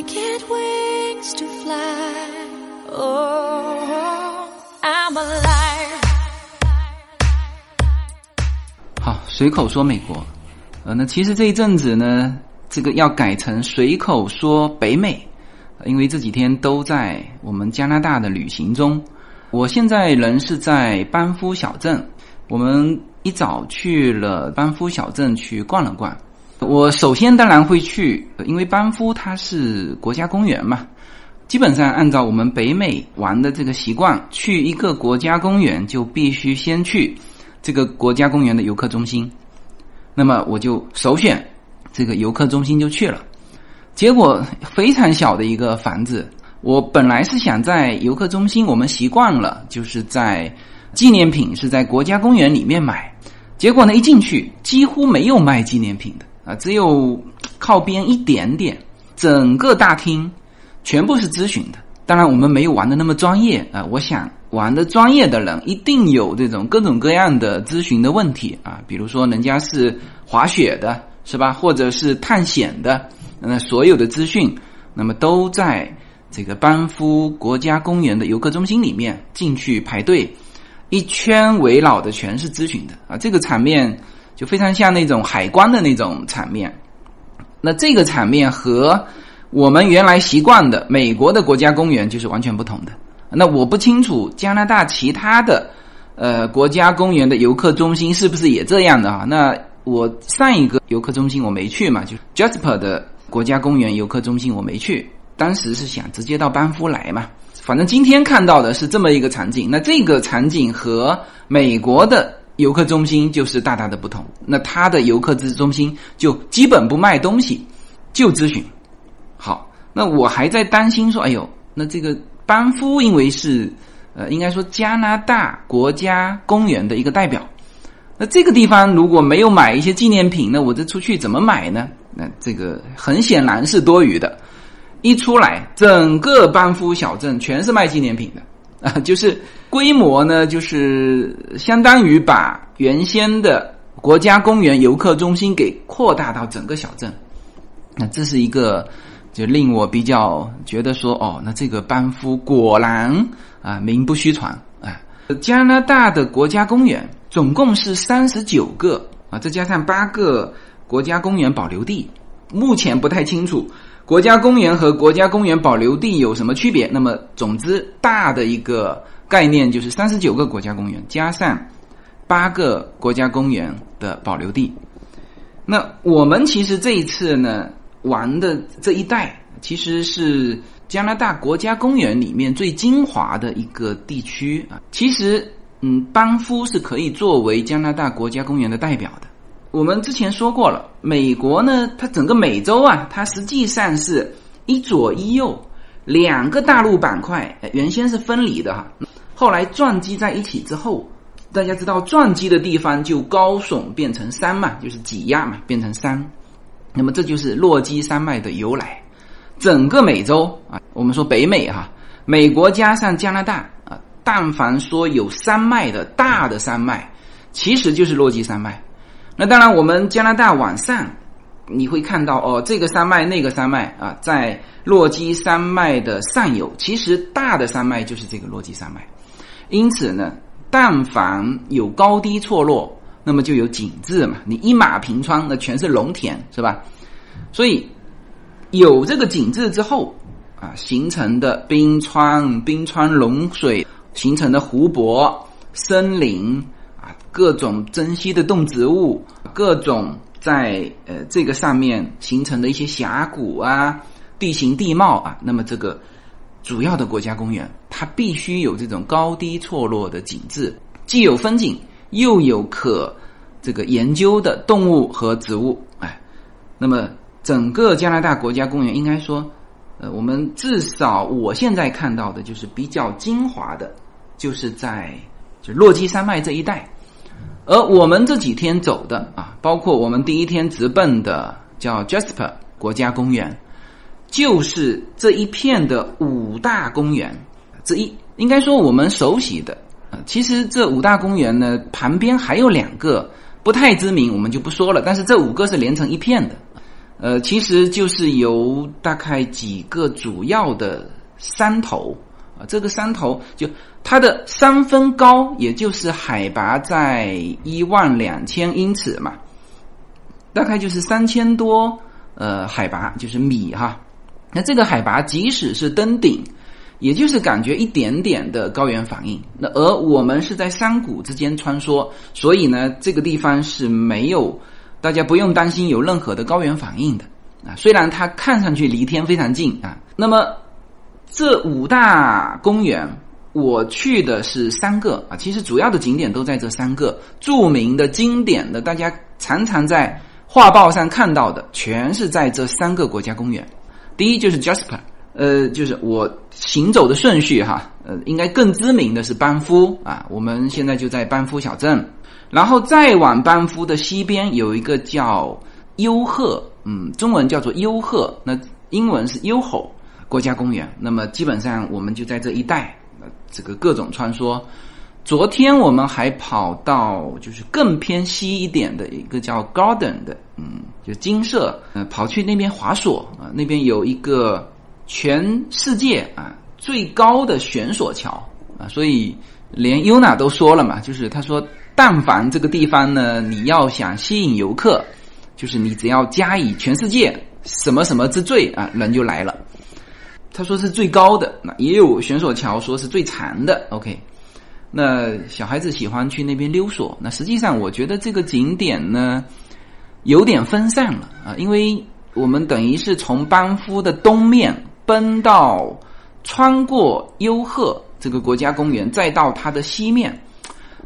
I get wings to fly. Oh, I'm alive. 好，随口说美国，呃，那其实这一阵子呢，这个要改成随口说北美，因为这几天都在我们加拿大的旅行中。我现在人是在班夫小镇，我们一早去了班夫小镇去逛了逛。我首先当然会去，因为班夫它是国家公园嘛，基本上按照我们北美玩的这个习惯，去一个国家公园就必须先去这个国家公园的游客中心。那么我就首选这个游客中心就去了，结果非常小的一个房子。我本来是想在游客中心，我们习惯了就是在纪念品是在国家公园里面买，结果呢一进去几乎没有卖纪念品的啊，只有靠边一点点，整个大厅全部是咨询的。当然我们没有玩的那么专业啊，我想玩的专业的人一定有这种各种各样的咨询的问题啊，比如说人家是滑雪的，是吧？或者是探险的，那所有的资讯，那么都在这个班夫国家公园的游客中心里面进去排队，一圈围绕的全是咨询的啊，这个场面就非常像那种海关的那种场面。那这个场面和我们原来习惯的美国的国家公园就是完全不同的。那我不清楚加拿大其他的呃国家公园的游客中心是不是也这样的啊？那我上一个游客中心我没去嘛，就 Jasper 的国家公园游客中心我没去，当时是想直接到班夫来嘛。反正今天看到的是这么一个场景，那这个场景和美国的游客中心就是大大的不同。那它的游客之中心就基本不卖东西，就咨询。好，那我还在担心说，哎呦，那这个班夫因为是呃，应该说加拿大国家公园的一个代表，那这个地方如果没有买一些纪念品，那我这出去怎么买呢？那这个很显然是多余的。一出来，整个班夫小镇全是卖纪念品的啊，就是规模呢，就是相当于把原先的国家公园游客中心给扩大到整个小镇。那这是一个就令我比较觉得说，哦，那这个班夫果然啊名不虚传啊。加拿大的国家公园总共是三十九个啊，再加上八个国家公园保留地，目前不太清楚。国家公园和国家公园保留地有什么区别？那么，总之大的一个概念就是三十九个国家公园加上八个国家公园的保留地。那我们其实这一次呢玩的这一带，其实是加拿大国家公园里面最精华的一个地区啊。其实，嗯，班夫是可以作为加拿大国家公园的代表的。我们之前说过了，美国呢，它整个美洲啊，它实际上是一左一右两个大陆板块，原先是分离的哈，后来撞击在一起之后，大家知道撞击的地方就高耸变成山嘛，就是挤压嘛，变成山。那么这就是落基山脉的由来。整个美洲啊，我们说北美哈，美国加上加拿大啊，但凡说有山脉的大的山脉，其实就是落基山脉。那当然，我们加拿大往上，你会看到哦，这个山脉那个山脉啊，在落基山脉的上游，其实大的山脉就是这个落基山脉。因此呢，但凡有高低错落，那么就有景致嘛。你一马平川，那全是农田，是吧？所以有这个景致之后啊，形成的冰川、冰川融水形成的湖泊、森林啊。各种珍稀的动植物，各种在呃这个上面形成的一些峡谷啊、地形地貌啊，那么这个主要的国家公园，它必须有这种高低错落的景致，既有风景，又有可这个研究的动物和植物。哎，那么整个加拿大国家公园应该说，呃，我们至少我现在看到的就是比较精华的，就是在就落基山脉这一带。而我们这几天走的啊，包括我们第一天直奔的叫 Jasper 国家公园，就是这一片的五大公园之一。应该说我们熟悉的啊，其实这五大公园呢，旁边还有两个不太知名，我们就不说了。但是这五个是连成一片的。呃，其实就是由大概几个主要的山头啊，这个山头就它的山峰高，也就是海拔在一万两千英尺嘛，大概就是三千多呃海拔，就是米哈。那这个海拔即使是登顶，也就是感觉一点点的高原反应。那而我们是在山谷之间穿梭，所以呢，这个地方是没有。大家不用担心有任何的高原反应的啊，虽然它看上去离天非常近啊。那么这五大公园，我去的是三个啊，其实主要的景点都在这三个著名的、经典的，大家常常在画报上看到的，全是在这三个国家公园。第一就是 Jasper，呃，就是我行走的顺序哈，呃，应该更知名的是班夫啊，我们现在就在班夫小镇。然后再往班夫的西边有一个叫优鹤，嗯，中文叫做优鹤，那英文是优吼国家公园。那么基本上我们就在这一带，这个各种穿梭。昨天我们还跑到就是更偏西一点的一个叫 Garden 的，嗯，就金色，呃，跑去那边滑索啊，那边有一个全世界啊最高的悬索桥啊，所以连 Yuna 都说了嘛，就是他说。但凡这个地方呢，你要想吸引游客，就是你只要加以全世界什么什么之最啊，人就来了。他说是最高的，那也有悬索桥说是最长的。OK，那小孩子喜欢去那边溜索。那实际上我觉得这个景点呢有点分散了啊，因为我们等于是从班夫的东面奔到穿过优鹤这个国家公园，再到它的西面。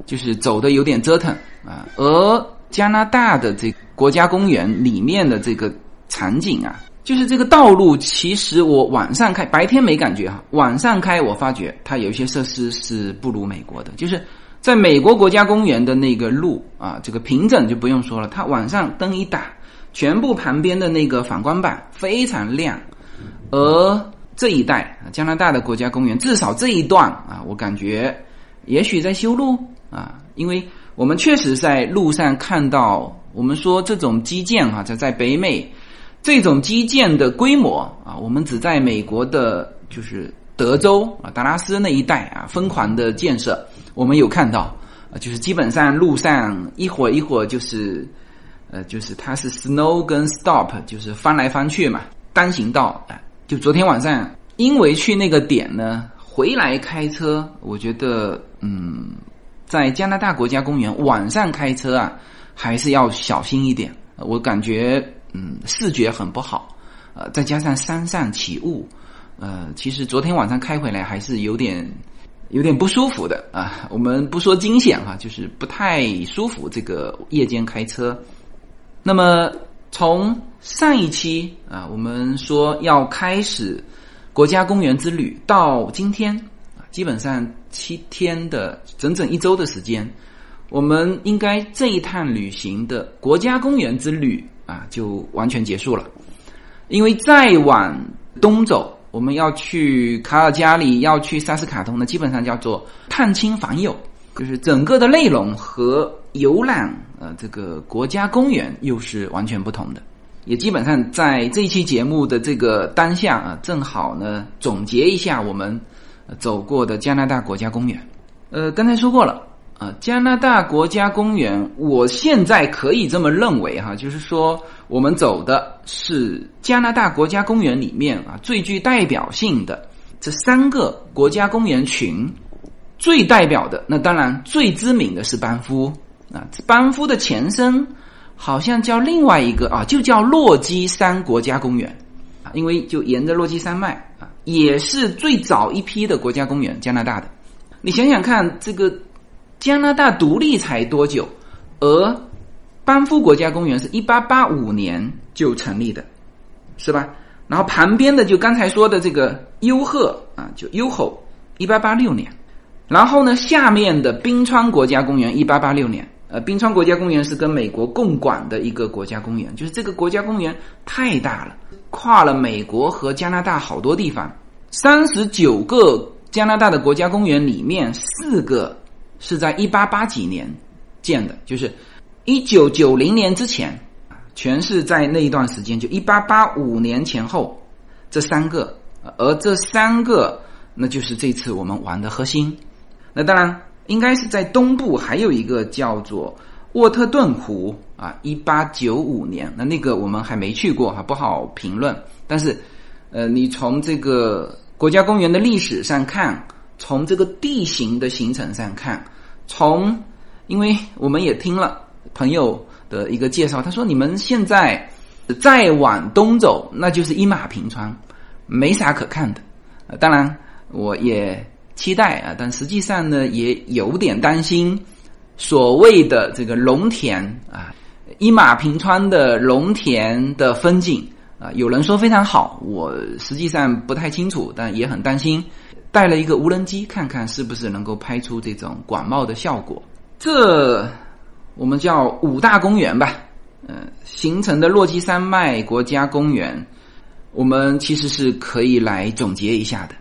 就是走的有点折腾啊，而加拿大的这国家公园里面的这个场景啊，就是这个道路，其实我晚上开，白天没感觉哈，晚上开我发觉它有一些设施是不如美国的，就是在美国国家公园的那个路啊，这个平整就不用说了，它晚上灯一打，全部旁边的那个反光板非常亮，而这一带啊加拿大的国家公园，至少这一段啊，我感觉也许在修路。啊，因为我们确实在路上看到，我们说这种基建哈，在在北美，这种基建的规模啊，我们只在美国的，就是德州啊，达拉斯那一带啊，疯狂的建设，我们有看到啊，就是基本上路上一会儿一会儿就是，呃，就是它是 snow 跟 stop，就是翻来翻去嘛，单行道啊，就昨天晚上因为去那个点呢，回来开车，我觉得嗯。在加拿大国家公园晚上开车啊，还是要小心一点。我感觉嗯，视觉很不好，呃，再加上山上起雾，呃，其实昨天晚上开回来还是有点有点不舒服的啊。我们不说惊险哈，就是不太舒服。这个夜间开车，那么从上一期啊，我们说要开始国家公园之旅，到今天啊。基本上七天的整整一周的时间，我们应该这一趟旅行的国家公园之旅啊，就完全结束了。因为再往东走，我们要去卡尔加里，要去萨斯卡通呢，基本上叫做探亲访友，就是整个的内容和游览呃这个国家公园又是完全不同的。也基本上在这一期节目的这个当下啊，正好呢总结一下我们。走过的加拿大国家公园，呃，刚才说过了啊，加拿大国家公园，我现在可以这么认为哈，就是说我们走的是加拿大国家公园里面啊最具代表性的这三个国家公园群，最代表的那当然最知名的是班夫啊，班夫的前身好像叫另外一个啊，就叫落基山国家公园啊，因为就沿着落基山脉啊。也是最早一批的国家公园，加拿大的。你想想看，这个加拿大独立才多久？而班夫国家公园是一八八五年就成立的，是吧？然后旁边的就刚才说的这个优鹤啊，就优吼，一八八六年。然后呢，下面的冰川国家公园一八八六年。呃，冰川国家公园是跟美国共管的一个国家公园，就是这个国家公园太大了。跨了美国和加拿大好多地方，三十九个加拿大的国家公园里面，四个是在一八八几年建的，就是一九九零年之前全是在那一段时间，就一八八五年前后这三个，而这三个那就是这次我们玩的核心。那当然应该是在东部还有一个叫做沃特顿湖啊，一八九五年，那那个我们还没去过哈，不好评论。但是呃，你从这个国家公园的历史上看，从这个地形的形成上看，从因为我们也听了朋友。的一个介绍，他说：“你们现在再往东走，那就是一马平川，没啥可看的。当然，我也期待啊，但实际上呢，也有点担心所谓的这个农田啊，一马平川的农田的风景啊，有人说非常好，我实际上不太清楚，但也很担心。带了一个无人机，看看是不是能够拍出这种广袤的效果。这。”我们叫五大公园吧，呃，形成的落基山脉国家公园，我们其实是可以来总结一下的。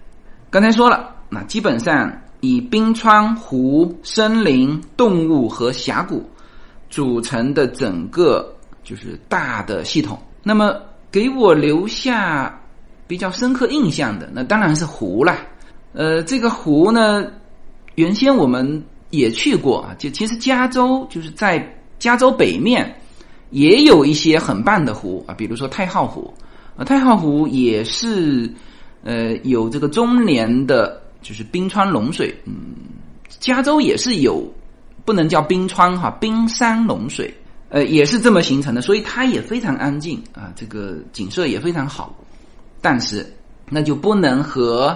刚才说了，那基本上以冰川、湖、森林、动物和峡谷组成的整个就是大的系统。那么给我留下比较深刻印象的，那当然是湖了。呃，这个湖呢，原先我们。也去过啊，就其实加州就是在加州北面也有一些很棒的湖啊，比如说太浩湖啊，太浩湖也是呃有这个中年的，就是冰川融水，嗯，加州也是有不能叫冰川哈，冰山融水，呃，也是这么形成的，所以它也非常安静啊，这个景色也非常好，但是那就不能和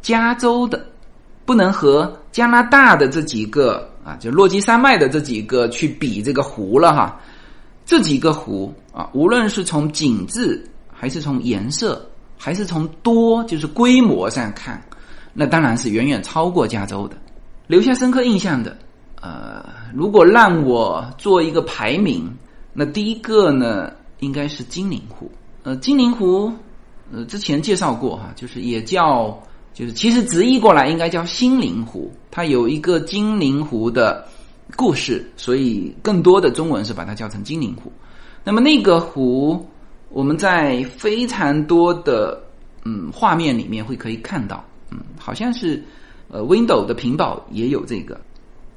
加州的。不能和加拿大的这几个啊，就落基山脉的这几个去比这个湖了哈。这几个湖啊，无论是从景致，还是从颜色，还是从多，就是规模上看，那当然是远远超过加州的。留下深刻印象的，呃，如果让我做一个排名，那第一个呢，应该是金陵湖。呃，金陵湖，呃，之前介绍过哈，就是也叫。就是其实直译过来应该叫心灵湖，它有一个精灵湖的故事，所以更多的中文是把它叫成精灵湖。那么那个湖，我们在非常多的嗯画面里面会可以看到，好像是呃 w i n d o w 的屏保也有这个。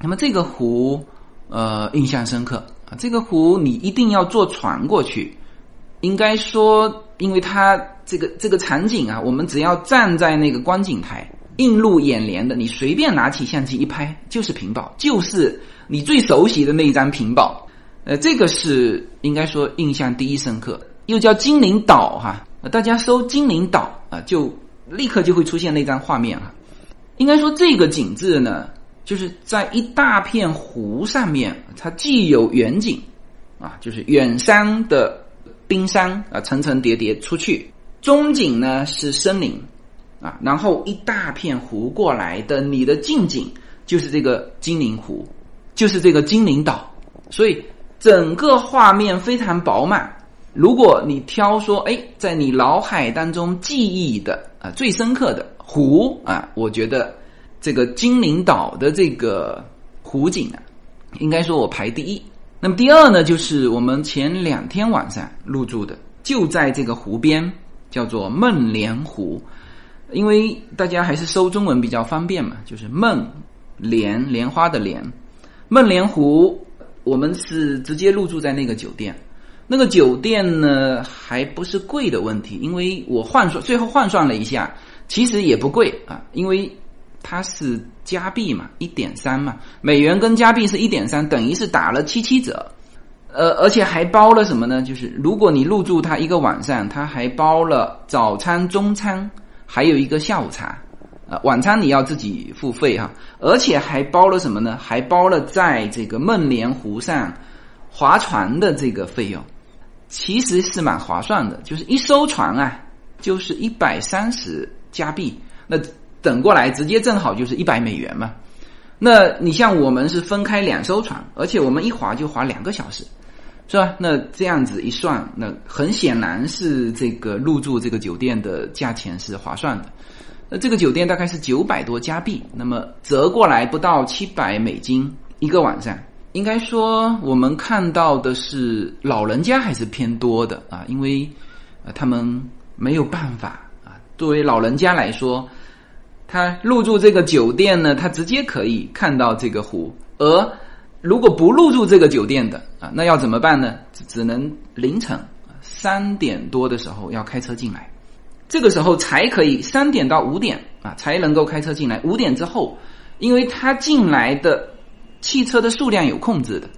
那么这个湖呃印象深刻啊，这个湖你一定要坐船过去，应该说因为它。这个这个场景啊，我们只要站在那个观景台，映入眼帘的，你随便拿起相机一拍，就是屏保，就是你最熟悉的那一张屏保。呃，这个是应该说印象第一深刻，又叫精灵岛哈。大家搜精灵岛啊，就立刻就会出现那张画面啊。应该说这个景致呢，就是在一大片湖上面，它既有远景啊，就是远山的冰山啊，层层叠叠出去。中景呢是森林，啊，然后一大片湖过来的，你的近景就是这个精灵湖，就是这个精灵岛，所以整个画面非常饱满。如果你挑说，哎，在你脑海当中记忆的啊最深刻的湖啊，我觉得这个精灵岛的这个湖景啊，应该说我排第一。那么第二呢，就是我们前两天晚上入住的，就在这个湖边。叫做梦莲湖，因为大家还是搜中文比较方便嘛，就是梦莲莲花的莲，梦莲湖，我们是直接入住在那个酒店，那个酒店呢还不是贵的问题，因为我换算最后换算了一下，其实也不贵啊，因为它是加币嘛，一点三嘛，美元跟加币是一点三，等于是打了七七折。呃，而且还包了什么呢？就是如果你入住它一个晚上，它还包了早餐、中餐，还有一个下午茶。啊，晚餐你要自己付费哈。而且还包了什么呢？还包了在这个梦莲湖上划船的这个费用，其实是蛮划算的。就是一艘船啊，就是一百三十加币，那等过来直接正好就是一百美元嘛。那你像我们是分开两艘船，而且我们一划就划两个小时。是吧？那这样子一算，那很显然是这个入住这个酒店的价钱是划算的。那这个酒店大概是九百多加币，那么折过来不到七百美金一个晚上。应该说我们看到的是老人家还是偏多的啊，因为呃他们没有办法啊。作为老人家来说，他入住这个酒店呢，他直接可以看到这个湖；而如果不入住这个酒店的啊，那要怎么办呢？只能凌晨三点多的时候要开车进来，这个时候才可以三点到五点啊才能够开车进来。五点之后，因为他进来的汽车的数量有控制的，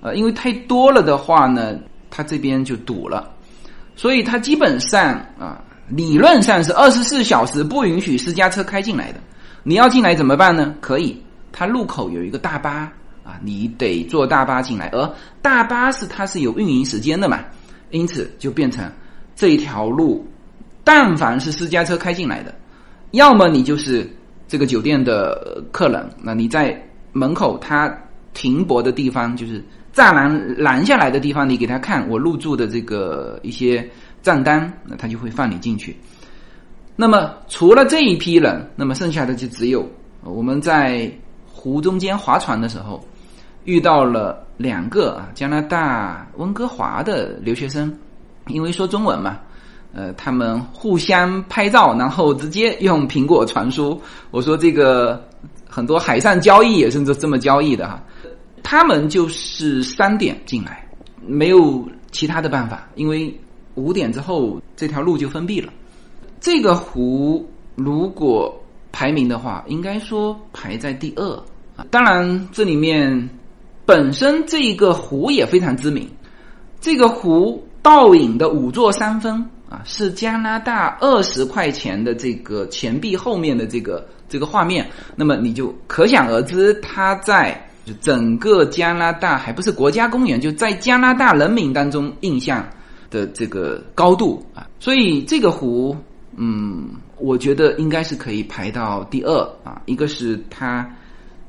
呃，因为太多了的话呢，它这边就堵了，所以它基本上啊。理论上是二十四小时不允许私家车开进来的。你要进来怎么办呢？可以，它路口有一个大巴啊，你得坐大巴进来。而大巴是它是有运营时间的嘛，因此就变成这一条路，但凡是私家车开进来的，要么你就是这个酒店的客人，那你在门口他停泊的地方，就是栅栏拦下来的地方，你给他看我入住的这个一些。账单，那他就会放你进去。那么除了这一批人，那么剩下的就只有我们在湖中间划船的时候遇到了两个啊加拿大温哥华的留学生，因为说中文嘛，呃，他们互相拍照，然后直接用苹果传输。我说这个很多海上交易也是这这么交易的哈。他们就是三点进来，没有其他的办法，因为。五点之后，这条路就封闭了。这个湖如果排名的话，应该说排在第二啊。当然，这里面本身这个湖也非常知名。这个湖倒影的五座山峰啊，是加拿大二十块钱的这个钱币后面的这个这个画面。那么你就可想而知，它在整个加拿大还不是国家公园，就在加拿大人民当中印象。的这个高度啊，所以这个湖，嗯，我觉得应该是可以排到第二啊。一个是它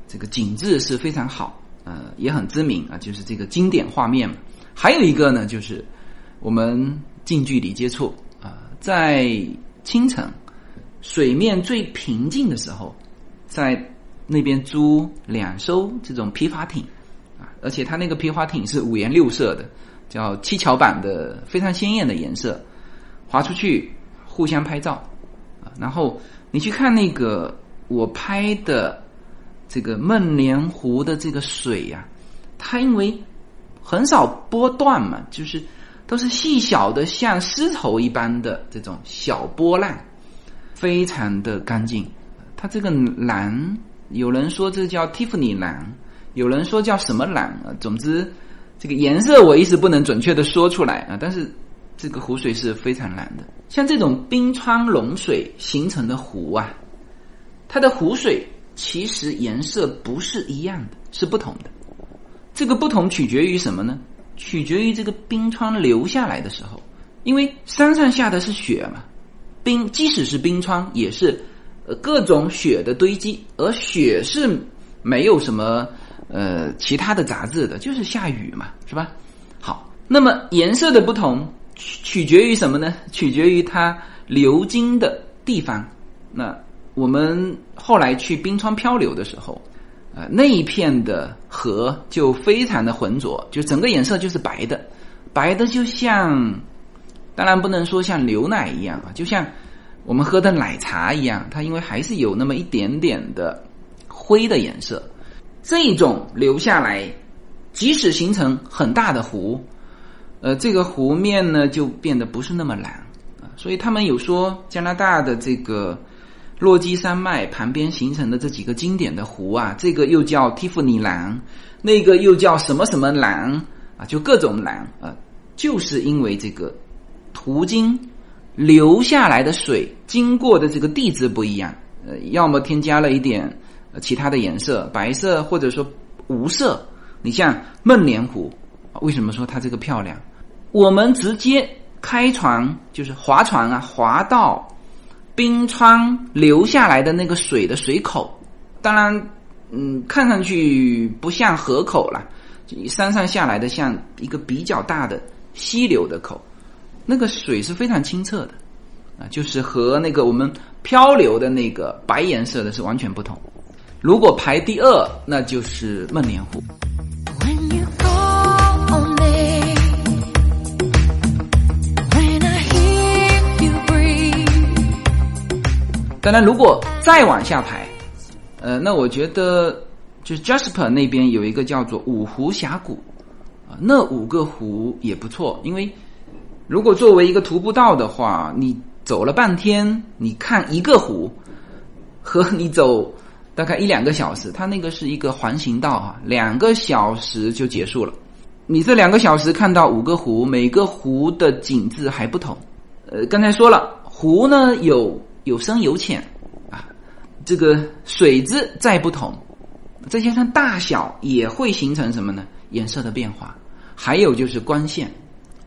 这个景致是非常好，呃，也很知名啊，就是这个经典画面。还有一个呢，就是我们近距离接触啊，在清晨水面最平静的时候，在那边租两艘这种皮划艇啊，而且它那个皮划艇是五颜六色的。叫七巧板的非常鲜艳的颜色，划出去互相拍照啊。然后你去看那个我拍的这个梦莲湖的这个水呀，它因为很少波段嘛，就是都是细小的像丝绸一般的这种小波浪，非常的干净。它这个蓝，有人说这叫蒂芙尼蓝，有人说叫什么蓝啊？总之。这个颜色我一时不能准确的说出来啊，但是这个湖水是非常蓝的。像这种冰川融水形成的湖啊，它的湖水其实颜色不是一样的，是不同的。这个不同取决于什么呢？取决于这个冰川流下来的时候，因为山上下的是雪嘛，冰即使是冰川也是各种雪的堆积，而雪是没有什么。呃，其他的杂质的，就是下雨嘛，是吧？好，那么颜色的不同取取决于什么呢？取决于它流经的地方。那我们后来去冰川漂流的时候，呃，那一片的河就非常的浑浊，就整个颜色就是白的，白的就像，当然不能说像牛奶一样啊，就像我们喝的奶茶一样，它因为还是有那么一点点的灰的颜色。这种留下来，即使形成很大的湖，呃，这个湖面呢就变得不是那么蓝啊。所以他们有说，加拿大的这个落基山脉旁边形成的这几个经典的湖啊，这个又叫蒂芙尼蓝，那个又叫什么什么蓝啊，就各种蓝啊，就是因为这个途经流下来的水经过的这个地质不一样，呃，要么添加了一点。其他的颜色，白色或者说无色。你像梦莲湖，为什么说它这个漂亮？我们直接开船就是划船啊，划到冰川流下来的那个水的水口。当然，嗯，看上去不像河口了，山上下来的像一个比较大的溪流的口。那个水是非常清澈的，啊，就是和那个我们漂流的那个白颜色的是完全不同。如果排第二，那就是孟连湖。当然如果再往下排，呃，那我觉得就 Jasper 那边有一个叫做五湖峡谷，啊，那五个湖也不错，因为。如果作为一个徒步道的话，你走了半天，你看一个湖，和你走大概一两个小时，它那个是一个环形道啊，两个小时就结束了。你这两个小时看到五个湖，每个湖的景致还不同。呃，刚才说了，湖呢有有深有浅啊，这个水质再不同，再加上大小也会形成什么呢？颜色的变化。还有就是光线，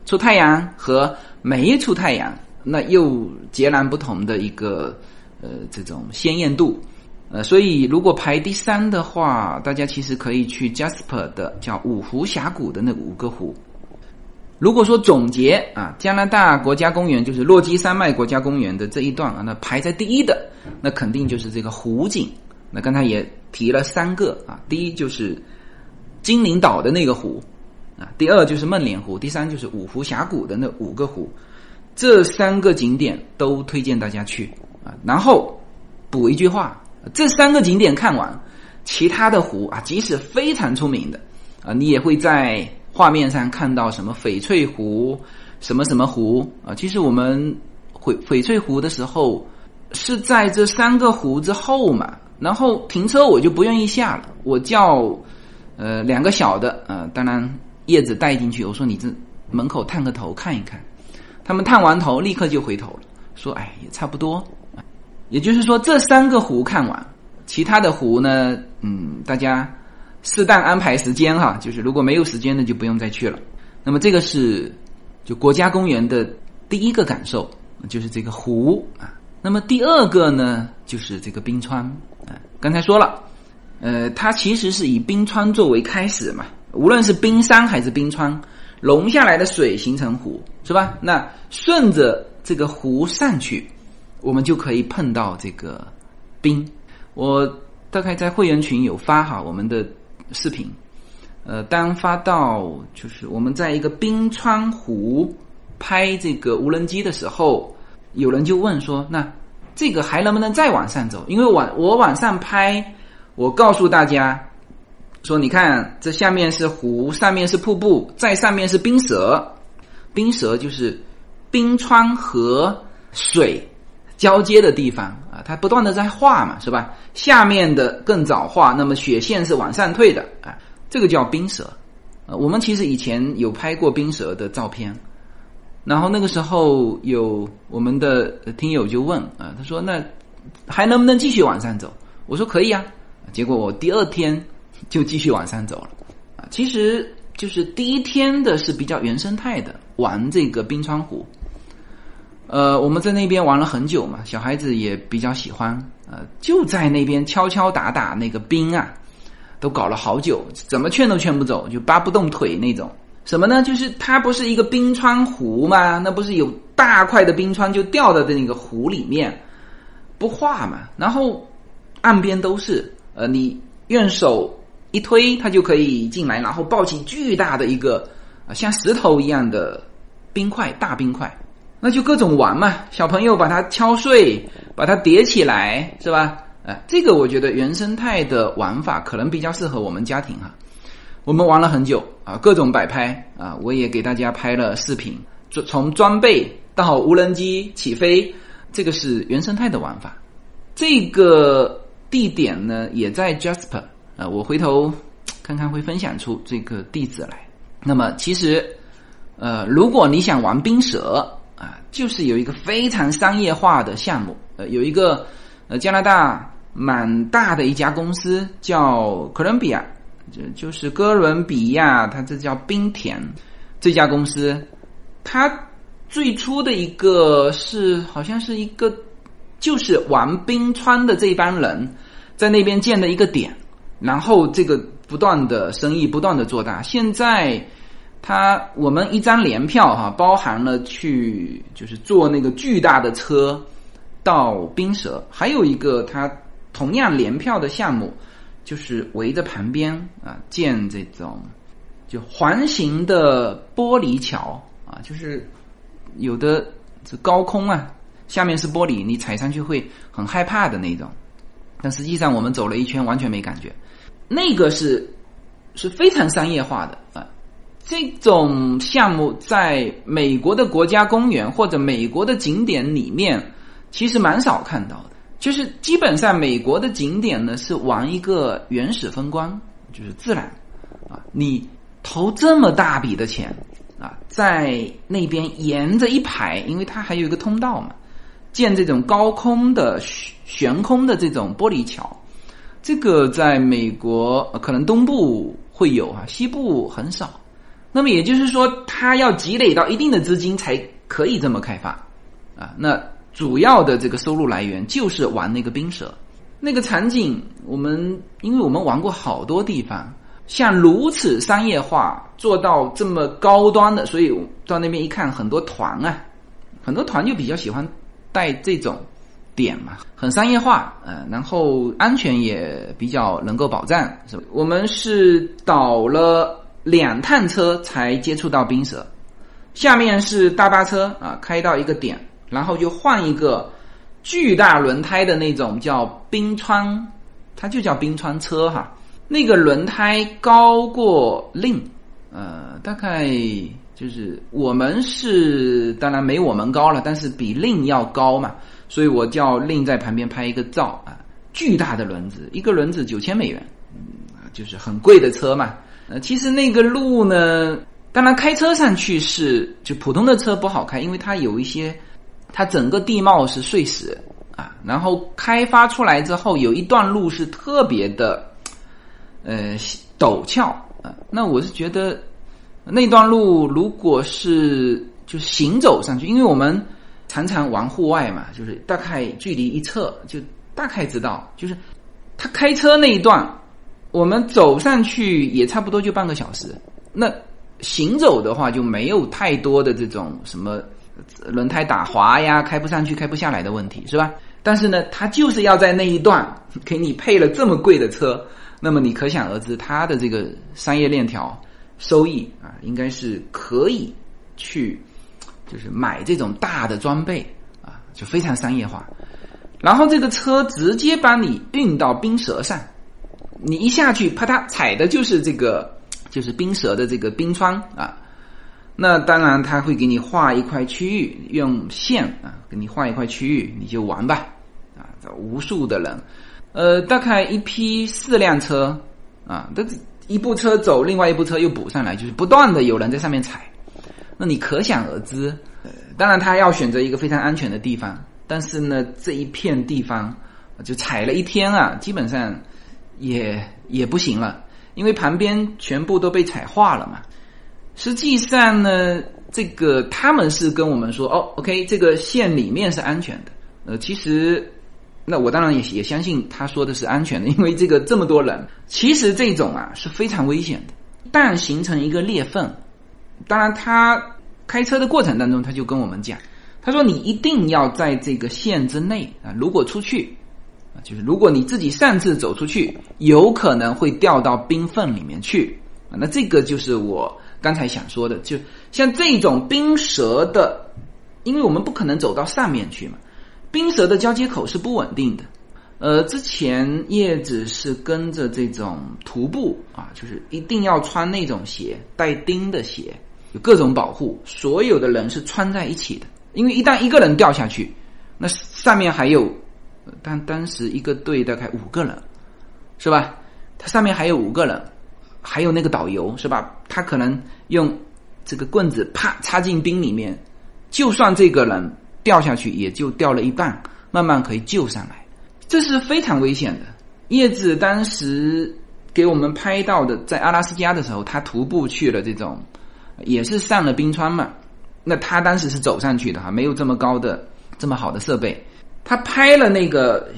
出太阳和没出太阳，那又截然不同的一个呃这种鲜艳度。呃，所以如果排第三的话，大家其实可以去 Jasper 的叫五湖峡谷的那五个湖。如果说总结啊，加拿大国家公园就是落基山脉国家公园的这一段啊，那排在第一的，那肯定就是这个湖景。那刚才也提了三个啊，第一就是精灵岛的那个湖第二就是梦莲湖，第三就是五湖峡谷的那五个湖。这三个景点都推荐大家去啊。然后补一句话。这三个景点看完，其他的湖啊，即使非常出名的啊，你也会在画面上看到什么翡翠湖、什么什么湖啊。其实我们翡翡翠湖的时候是在这三个湖之后嘛，然后停车我就不愿意下了，我叫呃两个小的呃，当然叶子带进去，我说你这门口探个头看一看，他们探完头立刻就回头了，说哎也差不多。也就是说，这三个湖看完，其他的湖呢，嗯，大家适当安排时间哈。就是如果没有时间的，就不用再去了。那么这个是就国家公园的第一个感受，就是这个湖啊。那么第二个呢，就是这个冰川啊。刚才说了，呃，它其实是以冰川作为开始嘛，无论是冰山还是冰川融下来的水形成湖，是吧？那顺着这个湖上去。我们就可以碰到这个冰。我大概在会员群有发哈我们的视频，呃，当发到就是我们在一个冰川湖拍这个无人机的时候，有人就问说：“那这个还能不能再往上走？”因为往我往上拍，我告诉大家说：“你看，这下面是湖，上面是瀑布，在上面是冰舌。冰舌就是冰川和水。”交接的地方啊，它不断的在化嘛，是吧？下面的更早化，那么雪线是往上退的啊，这个叫冰舌。呃，我们其实以前有拍过冰舌的照片，然后那个时候有我们的听友就问啊，他说那还能不能继续往上走？我说可以啊。结果我第二天就继续往上走了啊。其实就是第一天的是比较原生态的，玩这个冰川湖。呃，我们在那边玩了很久嘛，小孩子也比较喜欢。呃，就在那边敲敲打打那个冰啊，都搞了好久，怎么劝都劝不走，就扒不动腿那种。什么呢？就是它不是一个冰川湖吗？那不是有大块的冰川就掉在那个湖里面不化嘛？然后岸边都是，呃，你用手一推，它就可以进来，然后抱起巨大的一个啊像石头一样的冰块，大冰块。那就各种玩嘛，小朋友把它敲碎，把它叠起来，是吧？哎，这个我觉得原生态的玩法可能比较适合我们家庭哈。我们玩了很久啊，各种摆拍啊，我也给大家拍了视频，从装备到无人机起飞，这个是原生态的玩法。这个地点呢也在 Jasper 啊，我回头看看会分享出这个地址来。那么其实，呃，如果你想玩冰蛇。啊，就是有一个非常商业化的项目，呃，有一个呃加拿大蛮大的一家公司叫哥伦比亚，就就是哥伦比亚，它这叫冰田这家公司，它最初的一个是好像是一个就是玩冰川的这帮人在那边建的一个点，然后这个不断的生意不断的做大，现在。它我们一张联票哈，包含了去就是坐那个巨大的车到冰蛇，还有一个它同样联票的项目，就是围着旁边啊建这种就环形的玻璃桥啊，就是有的是高空啊下面是玻璃，你踩上去会很害怕的那种。但实际上我们走了一圈，完全没感觉。那个是是非常商业化的啊。这种项目在美国的国家公园或者美国的景点里面，其实蛮少看到的。就是基本上美国的景点呢是玩一个原始风光，就是自然啊。你投这么大笔的钱啊，在那边沿着一排，因为它还有一个通道嘛，建这种高空的悬空的这种玻璃桥，这个在美国可能东部会有啊，西部很少。那么也就是说，它要积累到一定的资金才可以这么开发，啊，那主要的这个收入来源就是玩那个冰蛇，那个场景，我们因为我们玩过好多地方，像如此商业化做到这么高端的，所以到那边一看，很多团啊，很多团就比较喜欢带这种点嘛，很商业化，嗯，然后安全也比较能够保障，是吧？我们是倒了。两趟车才接触到冰蛇，下面是大巴车啊，开到一个点，然后就换一个巨大轮胎的那种叫冰川，它就叫冰川车哈。那个轮胎高过令，呃，大概就是我们是当然没我们高了，但是比令要高嘛，所以我叫令在旁边拍一个照啊。巨大的轮子，一个轮子九千美元，嗯，就是很贵的车嘛。呃，其实那个路呢，当然开车上去是就普通的车不好开，因为它有一些，它整个地貌是碎石啊，然后开发出来之后，有一段路是特别的，呃，陡峭啊。那我是觉得那段路如果是就行走上去，因为我们常常玩户外嘛，就是大概距离一测就大概知道，就是他开车那一段。我们走上去也差不多就半个小时，那行走的话就没有太多的这种什么轮胎打滑呀、开不上去、开不下来的问题，是吧？但是呢，他就是要在那一段给你配了这么贵的车，那么你可想而知，他的这个商业链条收益啊，应该是可以去就是买这种大的装备啊，就非常商业化。然后这个车直接把你运到冰舌上。你一下去，啪嗒踩的就是这个，就是冰舌的这个冰川啊。那当然，他会给你画一块区域，用线啊给你画一块区域，你就玩吧啊。无数的人，呃，大概一批四辆车啊，这一部车走，另外一部车又补上来，就是不断的有人在上面踩。那你可想而知，当然他要选择一个非常安全的地方，但是呢，这一片地方就踩了一天啊，基本上。也也不行了，因为旁边全部都被踩化了嘛。实际上呢，这个他们是跟我们说，哦，OK，这个线里面是安全的。呃，其实，那我当然也也相信他说的是安全的，因为这个这么多人，其实这种啊是非常危险的。但形成一个裂缝，当然他开车的过程当中，他就跟我们讲，他说你一定要在这个线之内啊，如果出去。啊，就是如果你自己擅自走出去，有可能会掉到冰缝里面去啊。那这个就是我刚才想说的，就像这种冰蛇的，因为我们不可能走到上面去嘛，冰蛇的交接口是不稳定的。呃，之前叶子是跟着这种徒步啊，就是一定要穿那种鞋，带钉的鞋，有各种保护，所有的人是穿在一起的，因为一旦一个人掉下去，那上面还有。但当时一个队大概五个人，是吧？它上面还有五个人，还有那个导游，是吧？他可能用这个棍子啪插进冰里面，就算这个人掉下去，也就掉了一半，慢慢可以救上来。这是非常危险的。叶子当时给我们拍到的，在阿拉斯加的时候，他徒步去了这种，也是上了冰川嘛。那他当时是走上去的哈，没有这么高的、这么好的设备。他拍了那个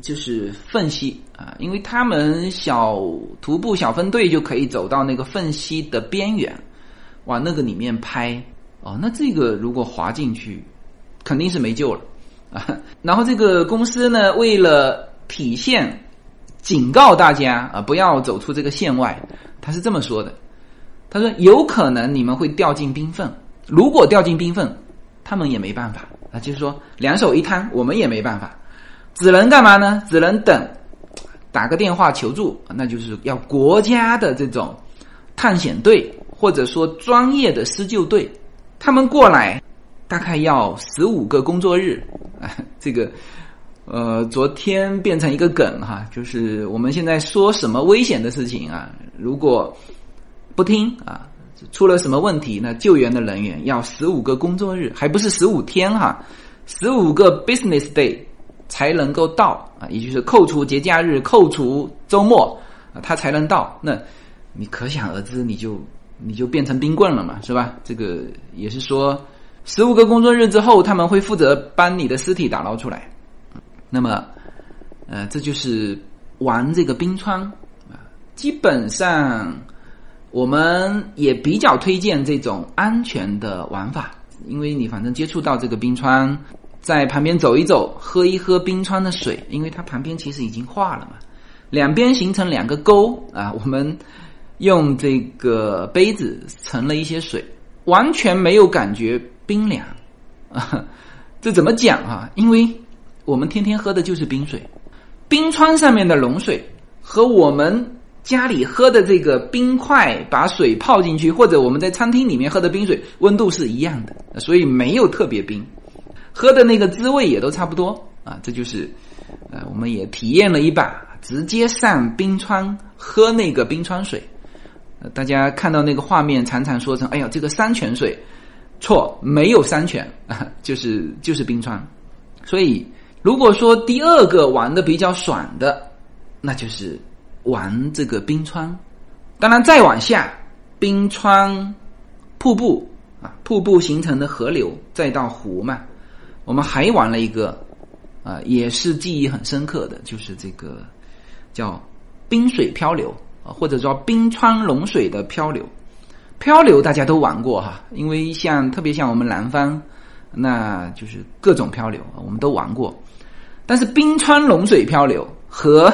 就是缝隙啊，因为他们小徒步小分队就可以走到那个缝隙的边缘，往那个里面拍哦。那这个如果滑进去，肯定是没救了啊。然后这个公司呢，为了体现警告大家啊，不要走出这个线外，他是这么说的：他说有可能你们会掉进冰缝，如果掉进冰缝，他们也没办法。啊，就是说两手一摊，我们也没办法，只能干嘛呢？只能等，打个电话求助，那就是要国家的这种探险队或者说专业的施救队，他们过来，大概要十五个工作日啊，这个。呃，昨天变成一个梗哈，就是我们现在说什么危险的事情啊，如果不听啊，出了什么问题，那救援的人员要十五个工作日，还不是十五天哈，十五个 business day 才能够到啊，也就是扣除节假日、扣除周末啊，他才能到。那你可想而知，你就你就变成冰棍了嘛，是吧？这个也是说，十五个工作日之后，他们会负责帮你的尸体打捞出来。那么，呃，这就是玩这个冰川啊。基本上，我们也比较推荐这种安全的玩法，因为你反正接触到这个冰川，在旁边走一走，喝一喝冰川的水，因为它旁边其实已经化了嘛，两边形成两个沟啊。我们用这个杯子盛了一些水，完全没有感觉冰凉啊。这怎么讲啊？因为我们天天喝的就是冰水，冰川上面的融水和我们家里喝的这个冰块把水泡进去，或者我们在餐厅里面喝的冰水温度是一样的，所以没有特别冰，喝的那个滋味也都差不多啊。这就是呃，我们也体验了一把，直接上冰川喝那个冰川水，大家看到那个画面，常常说成“哎呀，这个山泉水”，错，没有山泉啊，就是就是冰川，所以。如果说第二个玩的比较爽的，那就是玩这个冰川。当然，再往下，冰川、瀑布啊，瀑布形成的河流，再到湖嘛。我们还玩了一个啊，也是记忆很深刻的，就是这个叫冰水漂流啊，或者说冰川融水的漂流。漂流大家都玩过哈，因为像特别像我们南方，那就是各种漂流，我们都玩过。但是冰川融水漂流和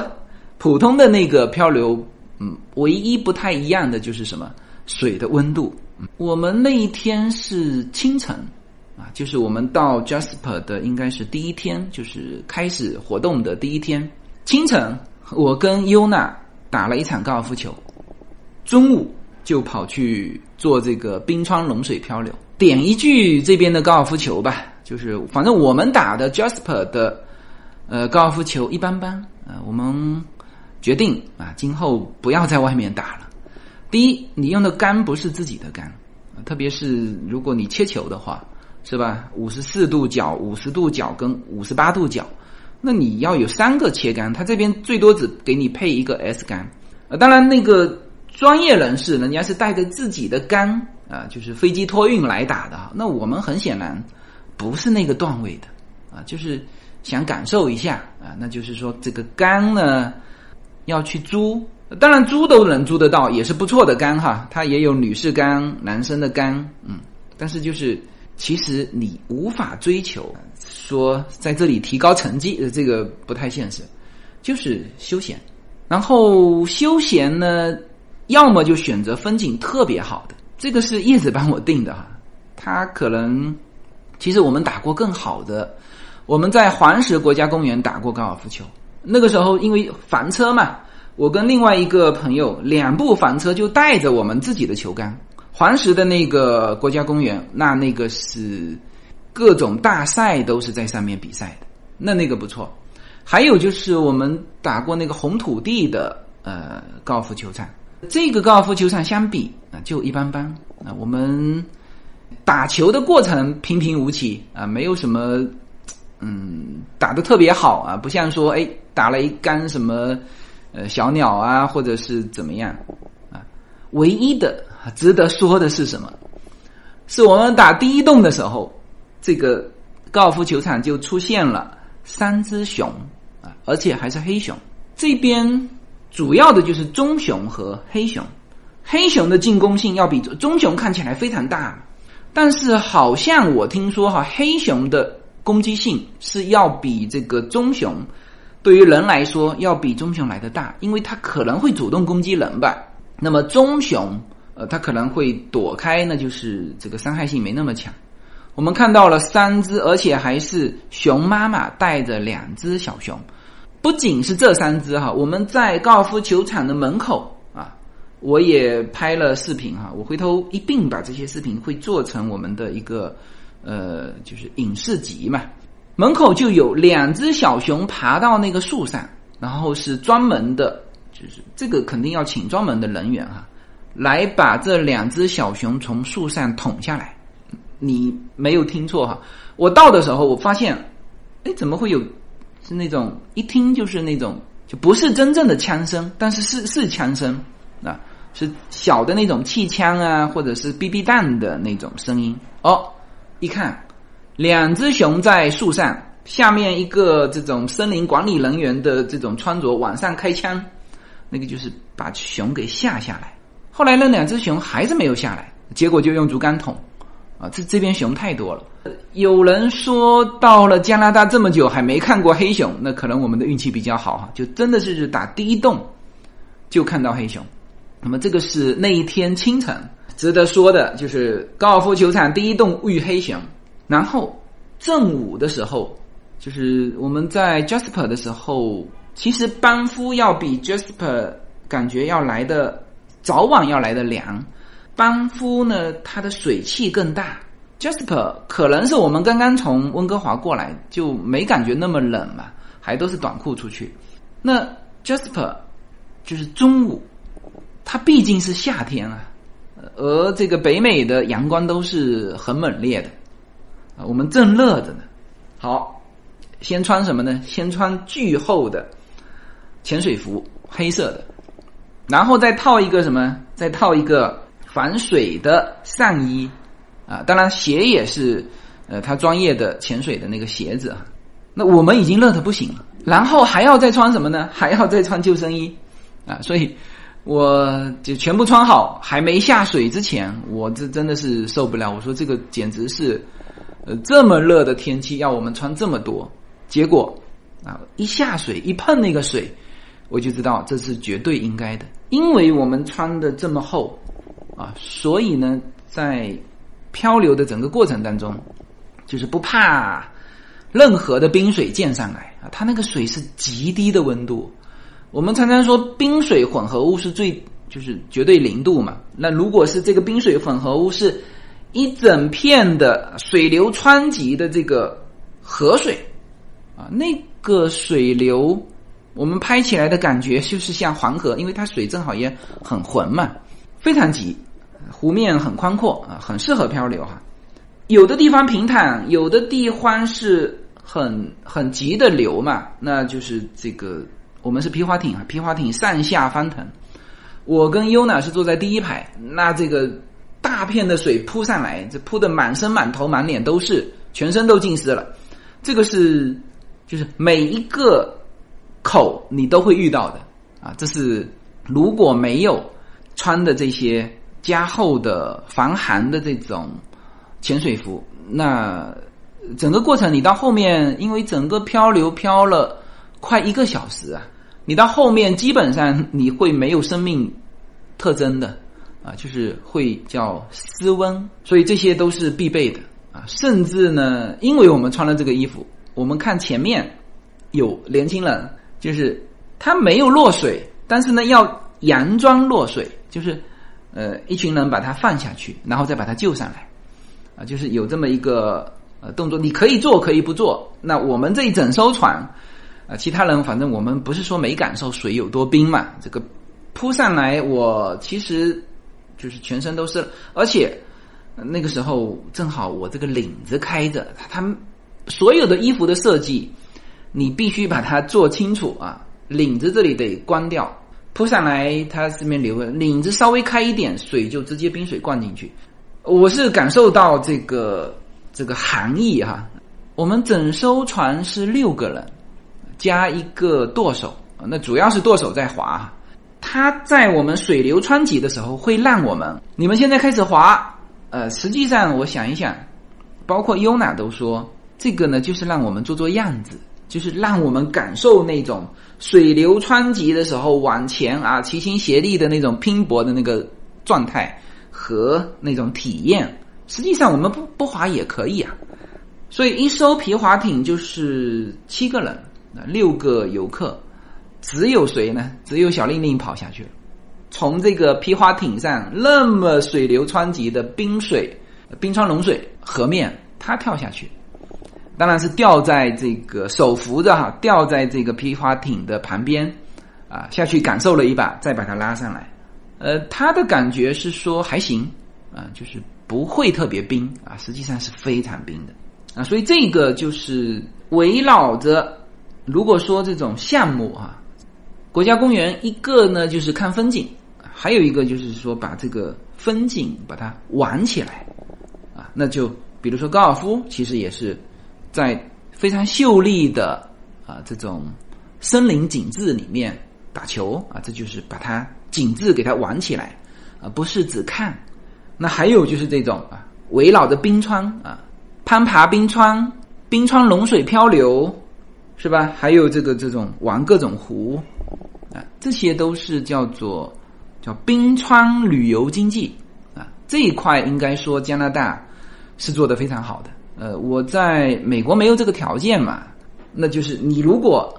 普通的那个漂流，嗯，唯一不太一样的就是什么？水的温度。我们那一天是清晨，啊，就是我们到 Jasper 的应该是第一天，就是开始活动的第一天。清晨，我跟优娜打了一场高尔夫球，中午就跑去做这个冰川融水漂流。点一句这边的高尔夫球吧，就是反正我们打的 Jasper 的。呃，高尔夫球一般般啊，我们决定啊，今后不要在外面打了。第一，你用的杆不是自己的杆，特别是如果你切球的话，是吧？五十四度角、五十度角跟五十八度角，那你要有三个切杆，他这边最多只给你配一个 S 杆。呃，当然那个专业人士人家是带着自己的杆啊，就是飞机托运来打的。那我们很显然不是那个段位的啊，就是。想感受一下啊，那就是说这个杆呢要去租，当然租都能租得到，也是不错的杆哈。它也有女士杆、男生的杆，嗯，但是就是其实你无法追求说在这里提高成绩，这个不太现实，就是休闲。然后休闲呢，要么就选择风景特别好的，这个是叶子帮我定的哈。他可能其实我们打过更好的。我们在黄石国家公园打过高尔夫球，那个时候因为房车嘛，我跟另外一个朋友两部房车就带着我们自己的球杆。黄石的那个国家公园，那那个是各种大赛都是在上面比赛的，那那个不错。还有就是我们打过那个红土地的呃高尔夫球场，这个高尔夫球场相比啊就一般般啊。我们打球的过程平平无奇啊，没有什么。嗯，打的特别好啊，不像说哎打了一杆什么呃小鸟啊，或者是怎么样啊。唯一的值得说的是什么？是我们打第一洞的时候，这个高尔夫球场就出现了三只熊啊，而且还是黑熊。这边主要的就是棕熊和黑熊，黑熊的进攻性要比棕熊看起来非常大，但是好像我听说哈黑熊的。攻击性是要比这个棕熊，对于人来说要比棕熊来的大，因为它可能会主动攻击人吧。那么棕熊，呃，它可能会躲开，那就是这个伤害性没那么强。我们看到了三只，而且还是熊妈妈带着两只小熊。不仅是这三只哈，我们在高尔夫球场的门口啊，我也拍了视频哈。我回头一并把这些视频会做成我们的一个呃，就是影视集嘛。门口就有两只小熊爬到那个树上，然后是专门的，就是这个肯定要请专门的人员哈，来把这两只小熊从树上捅下来。你没有听错哈，我到的时候我发现，哎，怎么会有？是那种一听就是那种，就不是真正的枪声，但是是是枪声啊，是小的那种气枪啊，或者是 BB 弹的那种声音。哦，一看，两只熊在树上，下面一个这种森林管理人员的这种穿着往上开枪，那个就是把熊给吓下来。后来那两只熊还是没有下来，结果就用竹竿捅。啊，这这边熊太多了。有人说到了加拿大这么久还没看过黑熊，那可能我们的运气比较好哈，就真的是打第一洞就看到黑熊。那么这个是那一天清晨值得说的，就是高尔夫球场第一洞遇黑熊。然后正午的时候，就是我们在 Jasper 的时候，其实班夫要比 Jasper 感觉要来的早晚要来的凉。班夫呢，它的水汽更大。Jasper 可能是我们刚刚从温哥华过来，就没感觉那么冷嘛，还都是短裤出去。那 Jasper 就是中午，它毕竟是夏天啊，而这个北美的阳光都是很猛烈的啊，我们正热着呢。好，先穿什么呢？先穿巨厚的潜水服，黑色的，然后再套一个什么？再套一个。防水的上衣啊，当然鞋也是，呃，他专业的潜水的那个鞋子。那我们已经热的不行了，然后还要再穿什么呢？还要再穿救生衣啊！所以我就全部穿好，还没下水之前，我这真的是受不了。我说这个简直是，呃，这么热的天气要我们穿这么多，结果啊，一下水一碰那个水，我就知道这是绝对应该的，因为我们穿的这么厚。啊，所以呢，在漂流的整个过程当中，就是不怕任何的冰水溅上来啊。它那个水是极低的温度，我们常常说冰水混合物是最就是绝对零度嘛。那如果是这个冰水混合物是一整片的水流湍急的这个河水啊，那个水流我们拍起来的感觉就是像黄河，因为它水正好也很浑嘛，非常急。湖面很宽阔啊，很适合漂流哈。有的地方平坦，有的地方是很很急的流嘛。那就是这个，我们是皮划艇啊，皮划艇上下翻腾。我跟优娜是坐在第一排，那这个大片的水扑上来，这扑的满身满头满脸都是，全身都浸湿了。这个是就是每一个口你都会遇到的啊。这是如果没有穿的这些。加厚的防寒的这种潜水服，那整个过程你到后面，因为整个漂流漂了快一个小时啊，你到后面基本上你会没有生命特征的啊，就是会叫失温，所以这些都是必备的啊。甚至呢，因为我们穿了这个衣服，我们看前面有年轻人，就是他没有落水，但是呢要佯装落水，就是。呃，一群人把他放下去，然后再把他救上来，啊，就是有这么一个呃动作，你可以做，可以不做。那我们这一整艘船，啊，其他人反正我们不是说没感受水有多冰嘛，这个扑上来，我其实就是全身都是，而且那个时候正好我这个领子开着，他们所有的衣服的设计，你必须把它做清楚啊，领子这里得关掉。扑上来，它这边流，领子稍微开一点，水就直接冰水灌进去。我是感受到这个这个寒意哈。我们整艘船是六个人，加一个舵手，那主要是舵手在划。他在我们水流湍急的时候会让我们，你们现在开始划。呃，实际上我想一想，包括优娜都说，这个呢就是让我们做做样子。就是让我们感受那种水流湍急的时候往前啊齐心协力的那种拼搏的那个状态和那种体验，实际上我们不不划也可以啊。所以一艘皮划艇就是七个人，啊，六个游客，只有谁呢？只有小令令跑下去了，从这个皮划艇上那么水流湍急的冰水、冰川融水河面，他跳下去，当然是吊在这个手扶着哈，吊在这个皮划艇的旁边，啊，下去感受了一把，再把它拉上来。呃，他的感觉是说还行，啊，就是不会特别冰啊，实际上是非常冰的。啊，所以这个就是围绕着，如果说这种项目啊，国家公园一个呢就是看风景，还有一个就是说把这个风景把它玩起来，啊，那就比如说高尔夫，其实也是在非常秀丽的啊这种森林景致里面打球啊，这就是把它景致给它玩起来，啊，不是只看。那还有就是这种啊，围绕着冰川啊。攀爬冰川，冰川融水漂流，是吧？还有这个这种玩各种湖，啊，这些都是叫做叫冰川旅游经济啊。这一块应该说加拿大是做的非常好的。呃，我在美国没有这个条件嘛，那就是你如果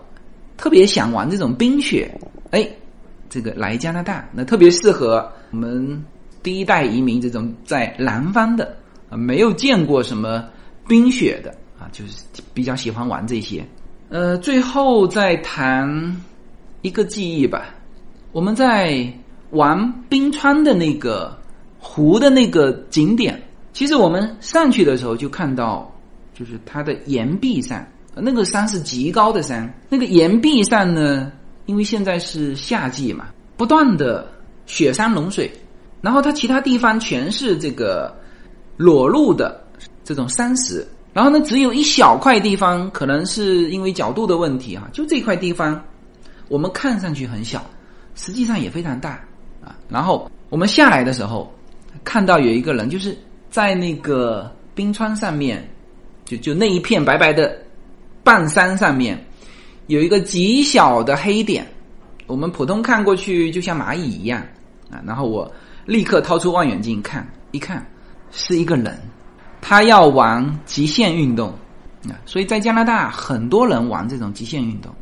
特别想玩这种冰雪，哎，这个来加拿大，那特别适合我们第一代移民这种在南方的啊，没有见过什么。冰雪的啊，就是比较喜欢玩这些。呃，最后再谈一个记忆吧。我们在玩冰川的那个湖的那个景点，其实我们上去的时候就看到，就是它的岩壁上，那个山是极高的山，那个岩壁上呢，因为现在是夏季嘛，不断的雪山融水，然后它其他地方全是这个裸露的。这种山石，然后呢，只有一小块地方，可能是因为角度的问题哈，就这块地方，我们看上去很小，实际上也非常大啊。然后我们下来的时候，看到有一个人，就是在那个冰川上面，就就那一片白白的半山上面，有一个极小的黑点，我们普通看过去就像蚂蚁一样啊。然后我立刻掏出望远镜看，一看是一个人。他要玩极限运动啊，所以在加拿大很多人玩这种极限运动。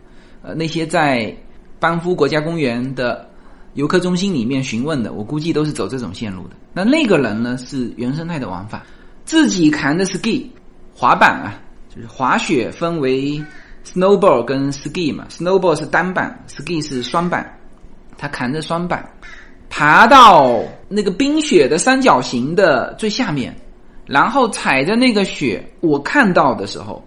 呃，那些在班夫国家公园的游客中心里面询问的，我估计都是走这种线路的。那那个人呢是原生态的玩法，自己扛着 ski 滑板啊，就是滑雪分为 snowboard 跟 ski 嘛，snowboard 是单板，ski 是双板，他扛着双板爬到那个冰雪的三角形的最下面。然后踩着那个雪，我看到的时候，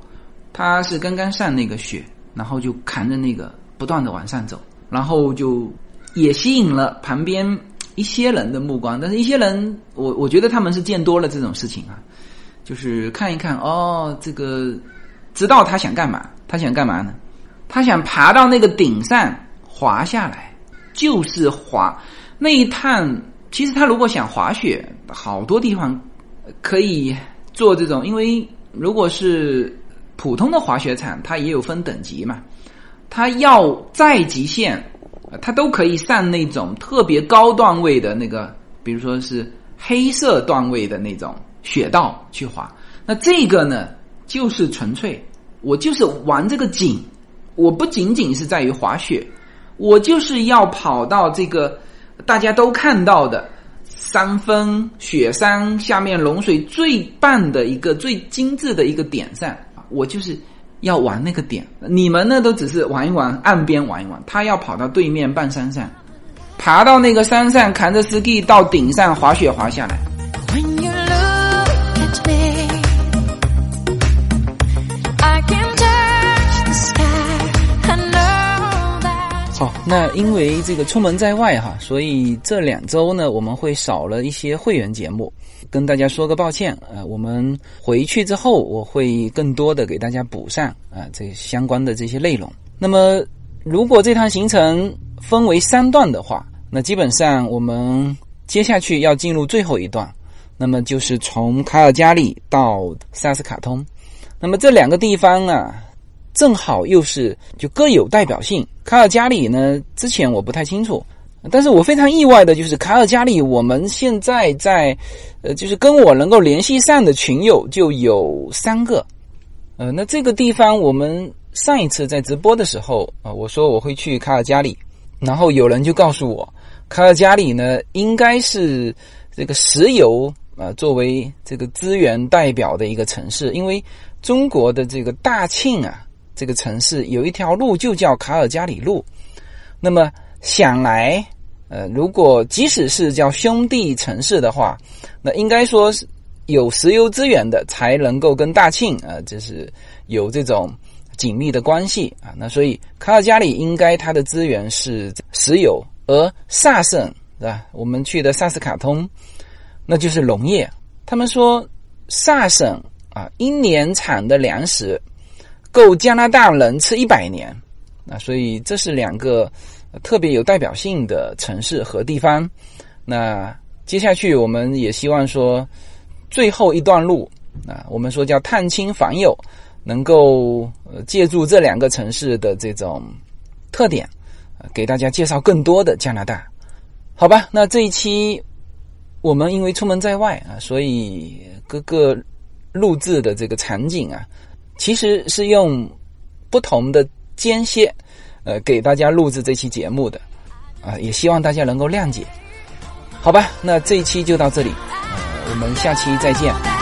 他是刚刚上那个雪，然后就扛着那个不断的往上走，然后就也吸引了旁边一些人的目光。但是一些人，我我觉得他们是见多了这种事情啊，就是看一看哦，这个知道他想干嘛？他想干嘛呢？他想爬到那个顶上滑下来，就是滑那一趟。其实他如果想滑雪，好多地方。可以做这种，因为如果是普通的滑雪场，它也有分等级嘛。它要再极限，啊它都可以上那种特别高段位的那个，比如说是黑色段位的那种雪道去滑。那这个呢，就是纯粹我就是玩这个景，我不仅仅是在于滑雪，我就是要跑到这个大家都看到的。山峰、雪山下面融水最棒的一个、最精致的一个点上，我就是要玩那个点。你们呢，都只是玩一玩，岸边玩一玩。他要跑到对面半山上，爬到那个山上，扛着 ski 到顶上滑雪滑下来。好，那因为这个出门在外哈，所以这两周呢，我们会少了一些会员节目，跟大家说个抱歉。呃，我们回去之后，我会更多的给大家补上啊这相关的这些内容。那么，如果这趟行程分为三段的话，那基本上我们接下去要进入最后一段，那么就是从卡尔加里到萨斯卡通。那么这两个地方啊。正好又是就各有代表性。卡尔加里呢，之前我不太清楚，但是我非常意外的就是卡尔加里，我们现在在，呃，就是跟我能够联系上的群友就有三个，呃，那这个地方我们上一次在直播的时候啊，我说我会去卡尔加里，然后有人就告诉我，卡尔加里呢应该是这个石油啊作为这个资源代表的一个城市，因为中国的这个大庆啊这个城市有一条路就叫卡尔加里路，那么。想来，呃，如果即使是叫兄弟城市的话，那应该说是有石油资源的才能够跟大庆啊，就是有这种紧密的关系啊。那所以卡尔加里应该它的资源是石油，而萨省是吧？我们去的萨斯卡通，那就是农业。他们说萨省啊，一年产的粮食够加拿大人吃一百年啊，所以这是两个。特别有代表性的城市和地方，那接下去我们也希望说，最后一段路啊，我们说叫探亲访友，能够借助这两个城市的这种特点，给大家介绍更多的加拿大，好吧？那这一期我们因为出门在外啊，所以各个录制的这个场景啊，其实是用不同的间歇。呃，给大家录制这期节目的，啊，也希望大家能够谅解，好吧？那这一期就到这里，呃，我们下期再见。